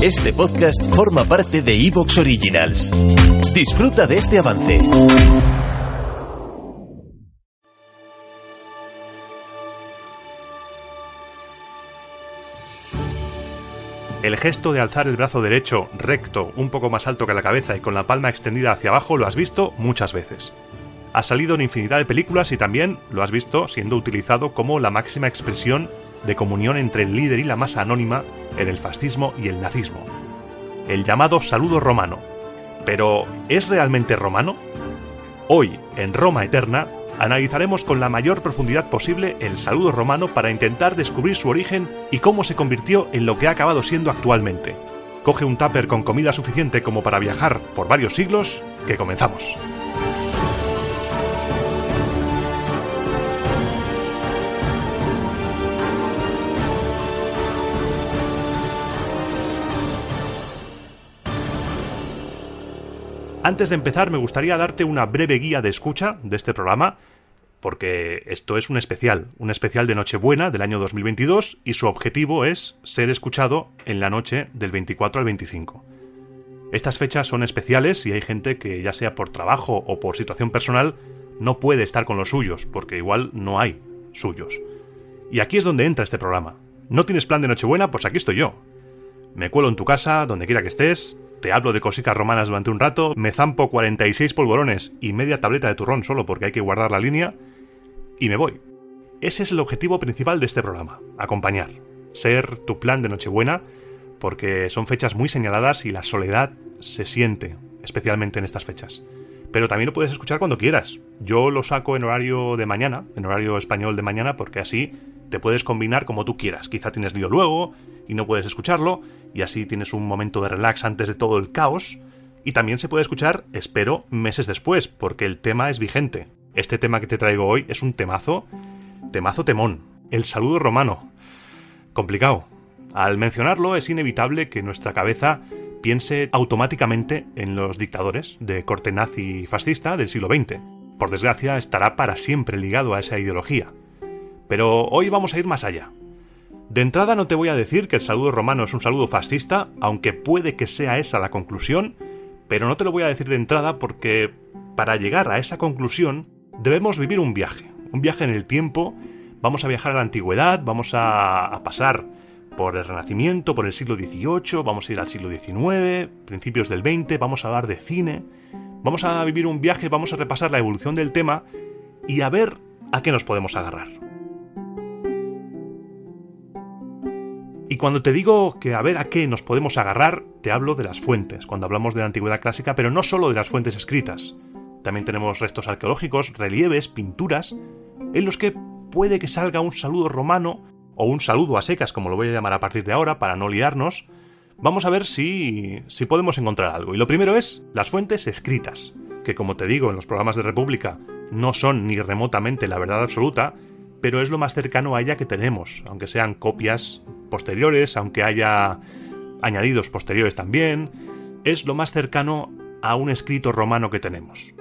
Este podcast forma parte de Evox Originals. Disfruta de este avance. El gesto de alzar el brazo derecho recto, un poco más alto que la cabeza y con la palma extendida hacia abajo lo has visto muchas veces. Ha salido en infinidad de películas y también lo has visto siendo utilizado como la máxima expresión de comunión entre el líder y la masa anónima en el fascismo y el nazismo. El llamado saludo romano. Pero, ¿es realmente romano? Hoy, en Roma Eterna, analizaremos con la mayor profundidad posible el saludo romano para intentar descubrir su origen y cómo se convirtió en lo que ha acabado siendo actualmente. Coge un tupper con comida suficiente como para viajar por varios siglos, que comenzamos. Antes de empezar, me gustaría darte una breve guía de escucha de este programa, porque esto es un especial, un especial de Nochebuena del año 2022 y su objetivo es ser escuchado en la noche del 24 al 25. Estas fechas son especiales y hay gente que ya sea por trabajo o por situación personal no puede estar con los suyos, porque igual no hay suyos. Y aquí es donde entra este programa. ¿No tienes plan de Nochebuena? Pues aquí estoy yo. Me cuelo en tu casa, donde quiera que estés, te hablo de cositas romanas durante un rato, me zampo 46 polvorones y media tableta de turrón solo porque hay que guardar la línea, y me voy. Ese es el objetivo principal de este programa, acompañar, ser tu plan de Nochebuena, porque son fechas muy señaladas y la soledad se siente, especialmente en estas fechas. Pero también lo puedes escuchar cuando quieras. Yo lo saco en horario de mañana, en horario español de mañana, porque así te puedes combinar como tú quieras. Quizá tienes lío luego y no puedes escucharlo, y así tienes un momento de relax antes de todo el caos. Y también se puede escuchar, espero, meses después, porque el tema es vigente. Este tema que te traigo hoy es un temazo, temazo temón, el saludo romano. Complicado. Al mencionarlo es inevitable que nuestra cabeza piense automáticamente en los dictadores de corte nazi fascista del siglo XX. Por desgracia, estará para siempre ligado a esa ideología. Pero hoy vamos a ir más allá. De entrada no te voy a decir que el saludo romano es un saludo fascista, aunque puede que sea esa la conclusión, pero no te lo voy a decir de entrada porque para llegar a esa conclusión debemos vivir un viaje, un viaje en el tiempo, vamos a viajar a la antigüedad, vamos a, pasar por el Renacimiento, por el siglo XVIII, vamos a ir al siglo XIX, principios del XX, vamos a hablar de cine, vamos a vivir un viaje, vamos a repasar la evolución del tema y a ver a qué nos podemos agarrar. Y cuando te digo que a ver a qué nos podemos agarrar, te hablo de las fuentes, cuando hablamos de la antigüedad clásica, pero no solo de las fuentes escritas. También tenemos restos arqueológicos, relieves, pinturas, en los que puede que salga un saludo romano, o un saludo a secas, como lo voy a llamar a partir de ahora, para no liarnos. Vamos a ver si, si podemos encontrar algo. Y lo primero es las fuentes escritas, que como te digo en los programas de República, no son ni remotamente la verdad absoluta, pero es lo más cercano a ella que tenemos, aunque sean copias posteriores, aunque haya añadidos posteriores también, es lo más cercano a un escrito romano que tenemos.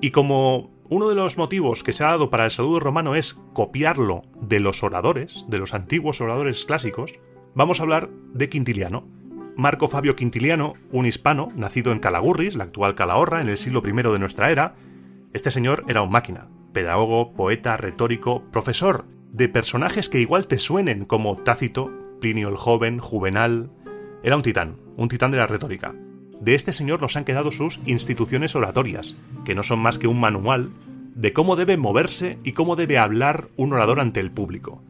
Y como uno de los motivos que se ha dado para el saludo romano es copiarlo de los oradores, de los antiguos oradores clásicos, vamos a hablar de Quintiliano. Marco Fabio Quintiliano, un hispano, nacido en Calagurris, la actual Calahorra, en el siglo I de nuestra era, este señor era un máquina, pedagogo, poeta, retórico, profesor de personajes que igual te suenen como Tácito, Plinio el Joven, Juvenal. Era un titán, un titán de la retórica. De este señor nos han quedado sus instituciones oratorias, que no son más que un manual de cómo debe moverse y cómo debe hablar un orador ante el público.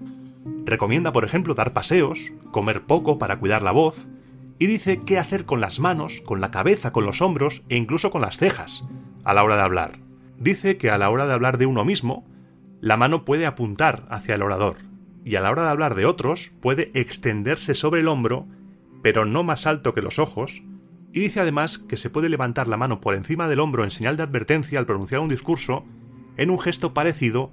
Recomienda, por ejemplo, dar paseos, comer poco para cuidar la voz, y dice qué hacer con las manos, con la cabeza, con los hombros e incluso con las cejas a la hora de hablar. Dice que a la hora de hablar de uno mismo, la mano puede apuntar hacia el orador, y a la hora de hablar de otros puede extenderse sobre el hombro, pero no más alto que los ojos, y dice además que se puede levantar la mano por encima del hombro en señal de advertencia al pronunciar un discurso en un gesto parecido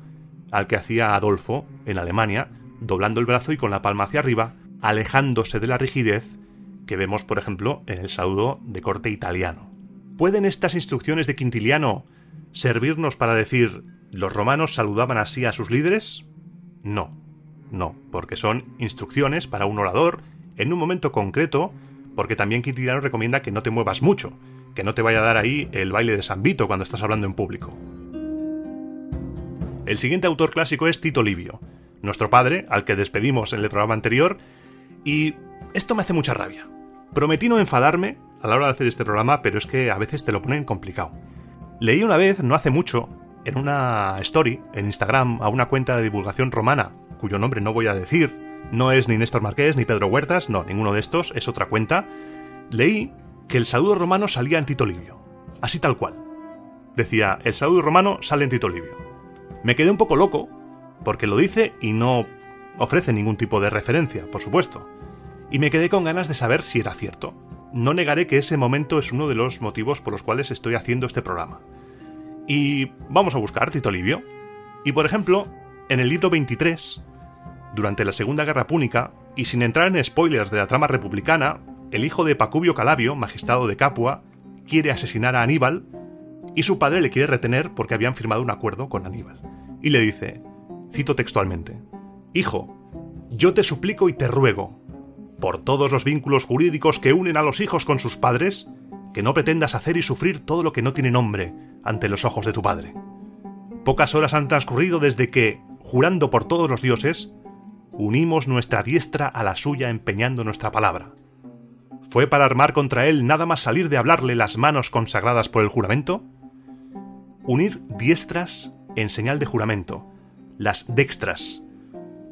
al que hacía Adolfo en Alemania, doblando el brazo y con la palma hacia arriba, alejándose de la rigidez que vemos, por ejemplo, en el saludo de corte italiano. ¿Pueden estas instrucciones de Quintiliano servirnos para decir ¿los romanos saludaban así a sus líderes? No, no, porque son instrucciones para un orador en un momento concreto porque también Quintiliano recomienda que no te muevas mucho, que no te vaya a dar ahí el baile de San Vito cuando estás hablando en público. El siguiente autor clásico es Tito Livio, nuestro padre, al que despedimos en el programa anterior, y esto me hace mucha rabia. Prometí no enfadarme a la hora de hacer este programa, pero es que a veces te lo ponen complicado. Leí una vez, no hace mucho, en una story en Instagram a una cuenta de divulgación romana, cuyo nombre no voy a decir, no es ni Néstor Marqués ni Pedro Huertas, no, ninguno de estos, es otra cuenta, leí que el saludo romano salía en Tito Livio. Así tal cual. Decía, el saludo romano sale en Tito Livio. Me quedé un poco loco, porque lo dice y no ofrece ningún tipo de referencia, por supuesto. Y me quedé con ganas de saber si era cierto. No negaré que ese momento es uno de los motivos por los cuales estoy haciendo este programa. Y vamos a buscar Tito Livio. Y por ejemplo, en el libro 23, durante la Segunda Guerra Púnica, y sin entrar en spoilers de la trama republicana, el hijo de Pacubio Calabio, magistrado de Capua, quiere asesinar a Aníbal y su padre le quiere retener porque habían firmado un acuerdo con Aníbal. Y le dice, cito textualmente, Hijo, yo te suplico y te ruego, por todos los vínculos jurídicos que unen a los hijos con sus padres, que no pretendas hacer y sufrir todo lo que no tiene nombre ante los ojos de tu padre. Pocas horas han transcurrido desde que, jurando por todos los dioses, unimos nuestra diestra a la suya empeñando nuestra palabra. ¿Fue para armar contra él nada más salir de hablarle las manos consagradas por el juramento? Unir diestras en señal de juramento, las dextras.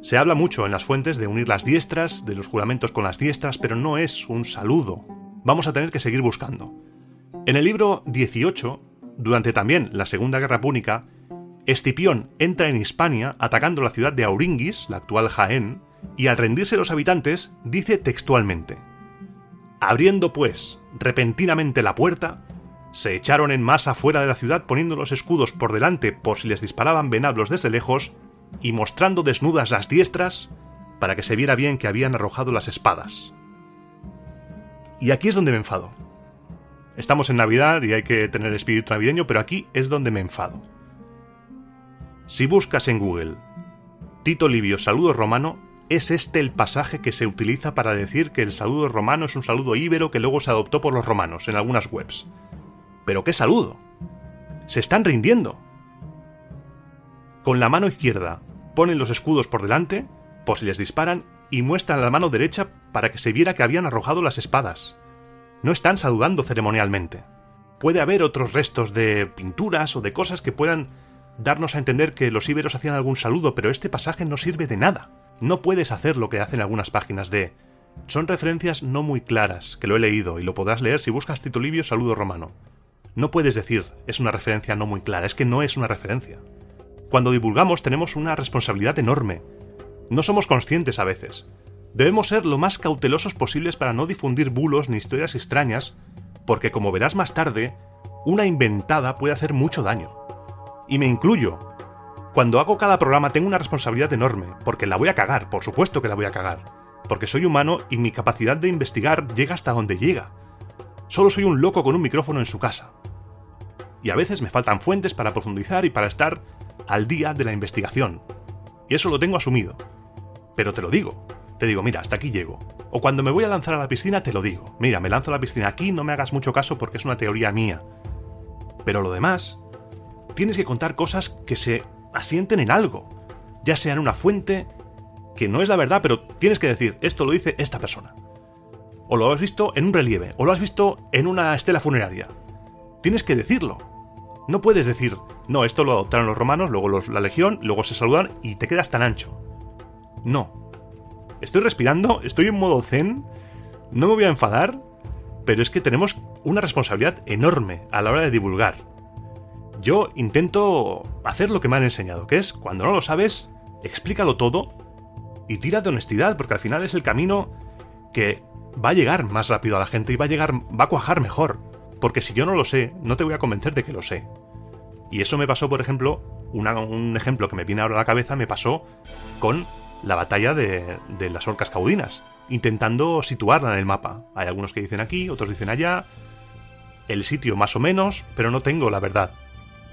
Se habla mucho en las fuentes de unir las diestras, de los juramentos con las diestras, pero no es un saludo. Vamos a tener que seguir buscando. En el libro 18, durante también la Segunda Guerra Púnica, Escipión entra en Hispania atacando la ciudad de Auringis, la actual Jaén, y al rendirse los habitantes dice textualmente: Abriendo pues repentinamente la puerta, se echaron en masa fuera de la ciudad poniendo los escudos por delante por si les disparaban venablos desde lejos y mostrando desnudas las diestras para que se viera bien que habían arrojado las espadas. Y aquí es donde me enfado. Estamos en Navidad y hay que tener espíritu navideño, pero aquí es donde me enfado. Si buscas en Google Tito Livio saludo romano, es este el pasaje que se utiliza para decir que el saludo romano es un saludo íbero que luego se adoptó por los romanos en algunas webs. ¿Pero qué saludo? Se están rindiendo. Con la mano izquierda ponen los escudos por delante, por si les disparan, y muestran la mano derecha para que se viera que habían arrojado las espadas. No están saludando ceremonialmente. Puede haber otros restos de pinturas o de cosas que puedan darnos a entender que los íberos hacían algún saludo, pero este pasaje no sirve de nada. No puedes hacer lo que hacen algunas páginas de... Son referencias no muy claras, que lo he leído y lo podrás leer si buscas Tito Livio saludo romano. No puedes decir, es una referencia no muy clara, es que no es una referencia. Cuando divulgamos tenemos una responsabilidad enorme. No somos conscientes a veces. Debemos ser lo más cautelosos posibles para no difundir bulos ni historias extrañas, porque como verás más tarde, una inventada puede hacer mucho daño y me incluyo. Cuando hago cada programa tengo una responsabilidad enorme, porque la voy a cagar, por supuesto que la voy a cagar, porque soy humano y mi capacidad de investigar llega hasta donde llega. Solo soy un loco con un micrófono en su casa. Y a veces me faltan fuentes para profundizar y para estar al día de la investigación. Y eso lo tengo asumido. Pero te lo digo. Te digo, mira, hasta aquí llego. O cuando me voy a lanzar a la piscina, te lo digo. Mira, me lanzo a la piscina aquí, no me hagas mucho caso porque es una teoría mía. Pero lo demás, tienes que contar cosas que se asienten en algo, ya sea en una fuente, que no es la verdad, pero tienes que decir, esto lo dice esta persona. O lo has visto en un relieve, o lo has visto en una estela funeraria. Tienes que decirlo. No puedes decir, no, esto lo adoptaron los romanos, luego la legión, luego se saludan y te quedas tan ancho. No. Estoy respirando, estoy en modo zen, no me voy a enfadar, pero es que tenemos una responsabilidad enorme a la hora de divulgar yo intento hacer lo que me han enseñado, que es, cuando no lo sabes, explícalo todo y tira de honestidad, porque al final es el camino que va a llegar más rápido a la gente y va a llegar, va a cuajar mejor. Porque si yo no lo sé, no te voy a convencer de que lo sé. Y eso me pasó, por ejemplo, un ejemplo que me viene ahora a la cabeza, me pasó con la batalla de, de las orcas caudinas, intentando situarla en el mapa. Hay algunos que dicen aquí, otros dicen allá, el sitio más o menos, pero no tengo la verdad.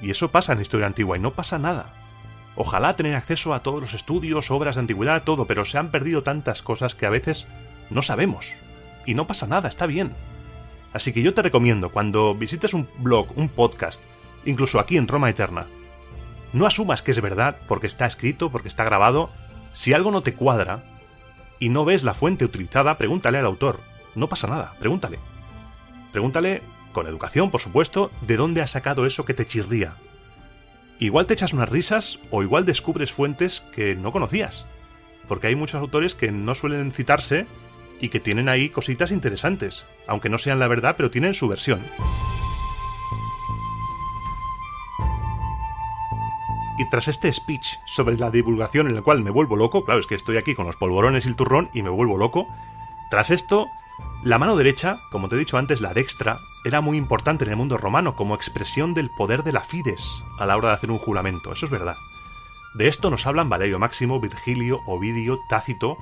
Y eso pasa en historia antigua y no pasa nada. Ojalá tener acceso a todos los estudios, obras de antigüedad, todo, pero se han perdido tantas cosas que a veces no sabemos. y no pasa nada, está bien. Así que yo te recomiendo, cuando visites un blog, un podcast, incluso aquí en Roma Eterna, no asumas que es verdad porque está escrito, porque está grabado. Si algo no te cuadra y no ves la fuente utilizada, pregúntale al autor. No pasa nada, pregúntale. Pregúntale, con educación, por supuesto, de dónde ha sacado eso que te chirría. Igual te echas unas risas o igual descubres fuentes que no conocías. Porque hay muchos autores que no suelen citarse y que tienen ahí cositas interesantes, aunque no sean la verdad, pero tienen su versión. Y tras este speech sobre la divulgación en el cual me vuelvo loco, claro, es que estoy aquí con los polvorones y el turrón y me vuelvo loco, tras esto, la mano derecha, como te he dicho antes, la dextra, era muy importante en el mundo romano como expresión del poder de la fides a la hora de hacer un juramento, eso es verdad. De esto nos hablan Valerio Máximo, Virgilio, Ovidio, Tácito.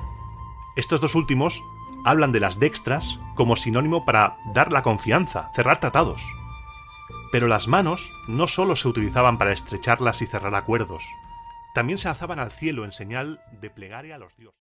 Estos dos últimos hablan de las dextras como sinónimo para dar la confianza, cerrar tratados. Pero las manos no solo se utilizaban para estrecharlas y cerrar acuerdos, también se alzaban al cielo en señal de plegaria a los dioses.